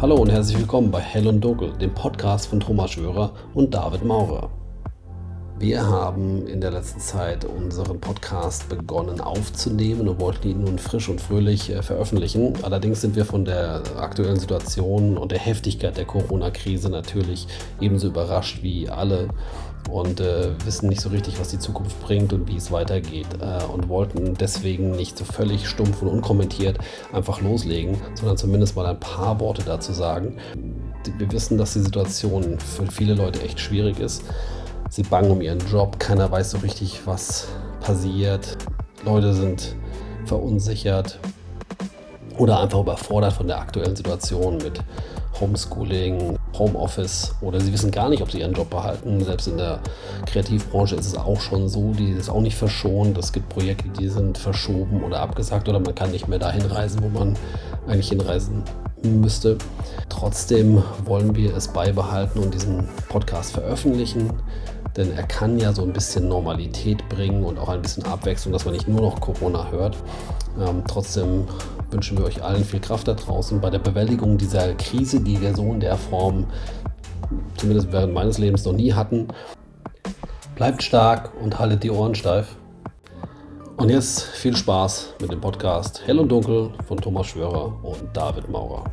Hallo und herzlich willkommen bei Hell und Dunkel, dem Podcast von Thomas Schwörer und David Maurer. Wir haben in der letzten Zeit unseren Podcast begonnen aufzunehmen und wollten ihn nun frisch und fröhlich äh, veröffentlichen. Allerdings sind wir von der aktuellen Situation und der Heftigkeit der Corona-Krise natürlich ebenso überrascht wie alle und äh, wissen nicht so richtig, was die Zukunft bringt und wie es weitergeht äh, und wollten deswegen nicht so völlig stumpf und unkommentiert einfach loslegen, sondern zumindest mal ein paar Worte dazu sagen. Wir wissen, dass die Situation für viele Leute echt schwierig ist. Sie bangen um ihren Job, keiner weiß so richtig, was passiert. Leute sind verunsichert oder einfach überfordert von der aktuellen Situation mit Homeschooling, Homeoffice oder sie wissen gar nicht, ob sie ihren Job behalten. Selbst in der Kreativbranche ist es auch schon so, die ist auch nicht verschont. Es gibt Projekte, die sind verschoben oder abgesagt oder man kann nicht mehr dahin reisen, wo man eigentlich hinreisen müsste. Trotzdem wollen wir es beibehalten und diesen Podcast veröffentlichen, denn er kann ja so ein bisschen Normalität bringen und auch ein bisschen Abwechslung, dass man nicht nur noch Corona hört. Ähm, trotzdem wünschen wir euch allen viel Kraft da draußen bei der Bewältigung dieser Krise, die wir so in der Form, zumindest während meines Lebens, noch nie hatten. Bleibt stark und haltet die Ohren steif. Und jetzt viel Spaß mit dem Podcast Hell und Dunkel von Thomas Schwörer und David Maurer.